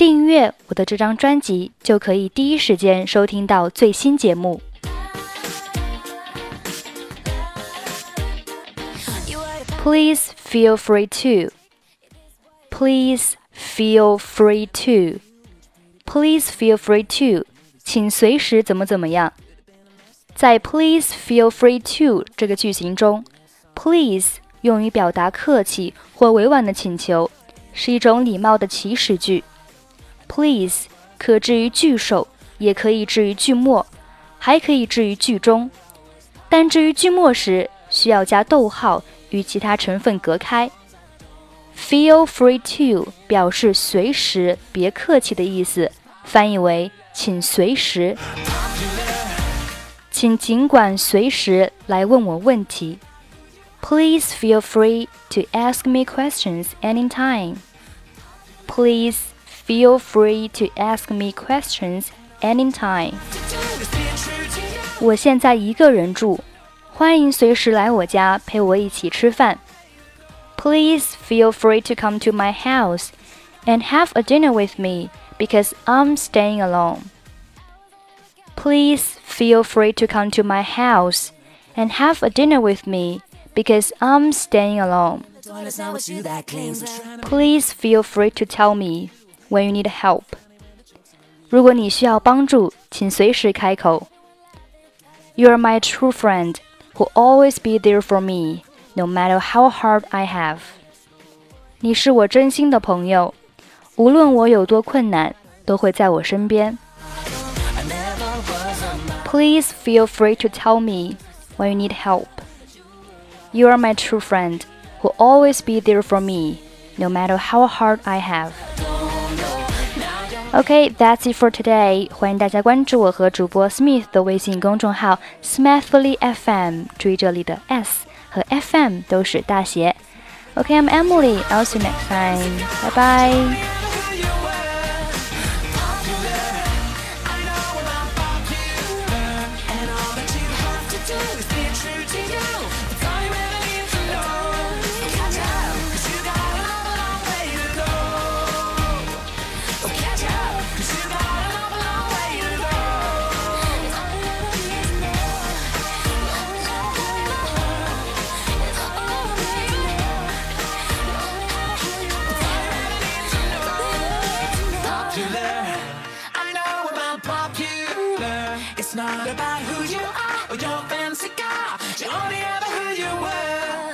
订阅我的这张专辑，就可以第一时间收听到最新节目。Please feel free to. Please feel free to. Please feel free to. 请随时怎么怎么样。在 Please feel free to 这个句型中，Please 用于表达客气或委婉的请求，是一种礼貌的祈使句。Please 可置于句首，也可以置于句末，还可以置于句中。但置于句末时，需要加逗号。与其他成分隔开。Feel free to 表示随时，别客气的意思，翻译为请随时，请尽管随时来问我问题。Please feel free to ask me questions anytime. Please feel free to ask me questions anytime. 我现在一个人住。欢迎随时来我家陪我一起吃饭。Please feel free to come to my house and have a dinner with me because I'm staying alone. Please feel free to come to my house and have a dinner with me because I'm staying alone. Please feel free to tell me when you need help. 如果你需要帮助，请随时开口。You are my true friend will always be there for me, no matter how hard I have. 你是我真心的朋友，无论我有多困难，都会在我身边。Please feel free to tell me when you need help. You are my true friend who will always be there for me, no matter how hard I have. Okay, that's it for today. 欢迎大家关注我和主播 Smith 的微信公众号 Smithfully FM，注意这里的 S 和 FM 都是大写。Okay, I'm Emily. I'll see you next time. about who you are or your fancy car. She only ever who you were.